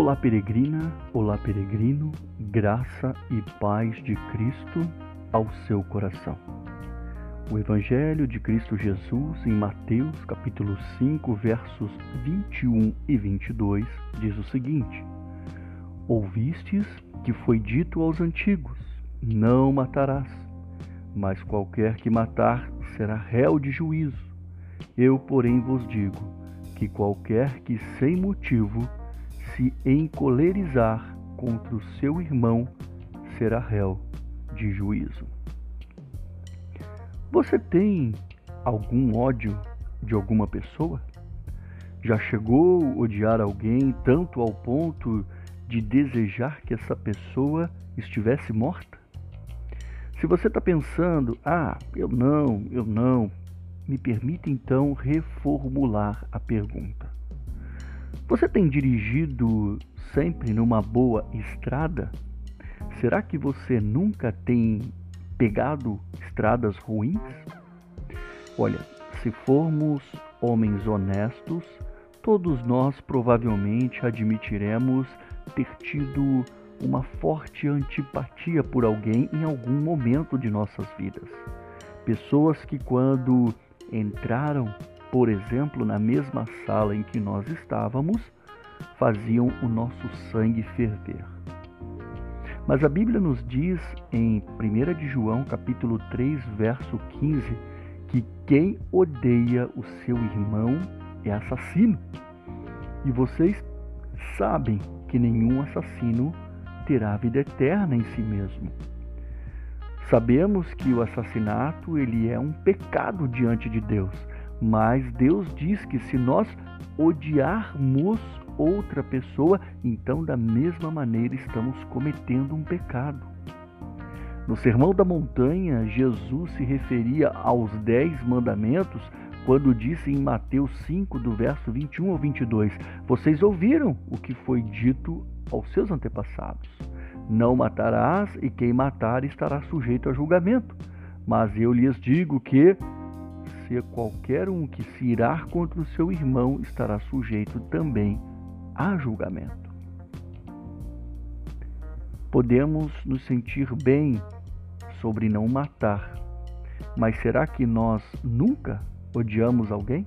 Olá, peregrina, olá, peregrino, graça e paz de Cristo ao seu coração. O Evangelho de Cristo Jesus, em Mateus, capítulo 5, versos 21 e 22, diz o seguinte: Ouvistes que foi dito aos antigos: Não matarás, mas qualquer que matar será réu de juízo. Eu, porém, vos digo que qualquer que sem motivo se encolerizar contra o seu irmão, será réu de juízo. Você tem algum ódio de alguma pessoa? Já chegou a odiar alguém tanto ao ponto de desejar que essa pessoa estivesse morta? Se você está pensando, ah, eu não, eu não, me permita então reformular a pergunta. Você tem dirigido sempre numa boa estrada? Será que você nunca tem pegado estradas ruins? Olha, se formos homens honestos, todos nós provavelmente admitiremos ter tido uma forte antipatia por alguém em algum momento de nossas vidas. Pessoas que, quando entraram por exemplo, na mesma sala em que nós estávamos, faziam o nosso sangue ferver. Mas a Bíblia nos diz em 1 de João, capítulo 3, verso 15, que quem odeia o seu irmão é assassino. E vocês sabem que nenhum assassino terá vida eterna em si mesmo. Sabemos que o assassinato ele é um pecado diante de Deus mas Deus diz que se nós odiarmos outra pessoa, então da mesma maneira estamos cometendo um pecado. No Sermão da Montanha, Jesus se referia aos dez mandamentos quando disse em Mateus 5, do verso 21 ao 22: Vocês ouviram o que foi dito aos seus antepassados: Não matarás, e quem matar estará sujeito a julgamento. Mas eu lhes digo que você, qualquer um que se irar contra o seu irmão estará sujeito também a julgamento. Podemos nos sentir bem sobre não matar, mas será que nós nunca odiamos alguém?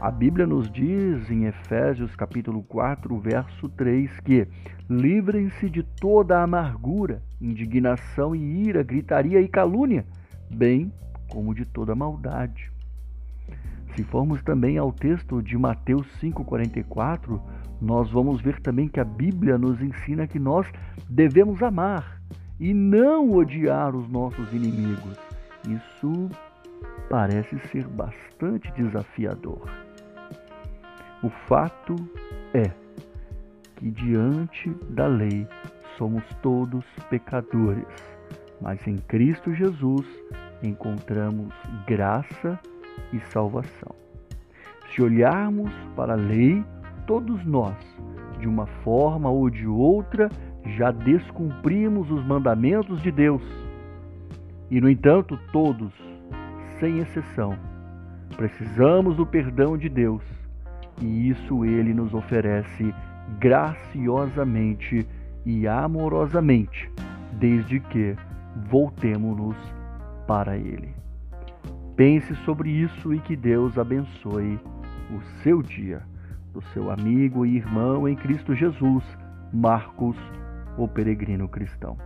A Bíblia nos diz em Efésios capítulo 4, verso 3 que livrem-se de toda amargura, indignação e ira, gritaria e calúnia, bem como de toda maldade. Se formos também ao texto de Mateus 5,44, nós vamos ver também que a Bíblia nos ensina que nós devemos amar e não odiar os nossos inimigos. Isso parece ser bastante desafiador. O fato é que diante da lei somos todos pecadores, mas em Cristo Jesus encontramos graça e salvação. Se olharmos para a lei, todos nós, de uma forma ou de outra, já descumprimos os mandamentos de Deus. E, no entanto, todos, sem exceção, precisamos do perdão de Deus, e isso ele nos oferece graciosamente e amorosamente, desde que voltemos-nos para Ele. Pense sobre isso e que Deus abençoe o seu dia. Do seu amigo e irmão em Cristo Jesus, Marcos, o peregrino cristão.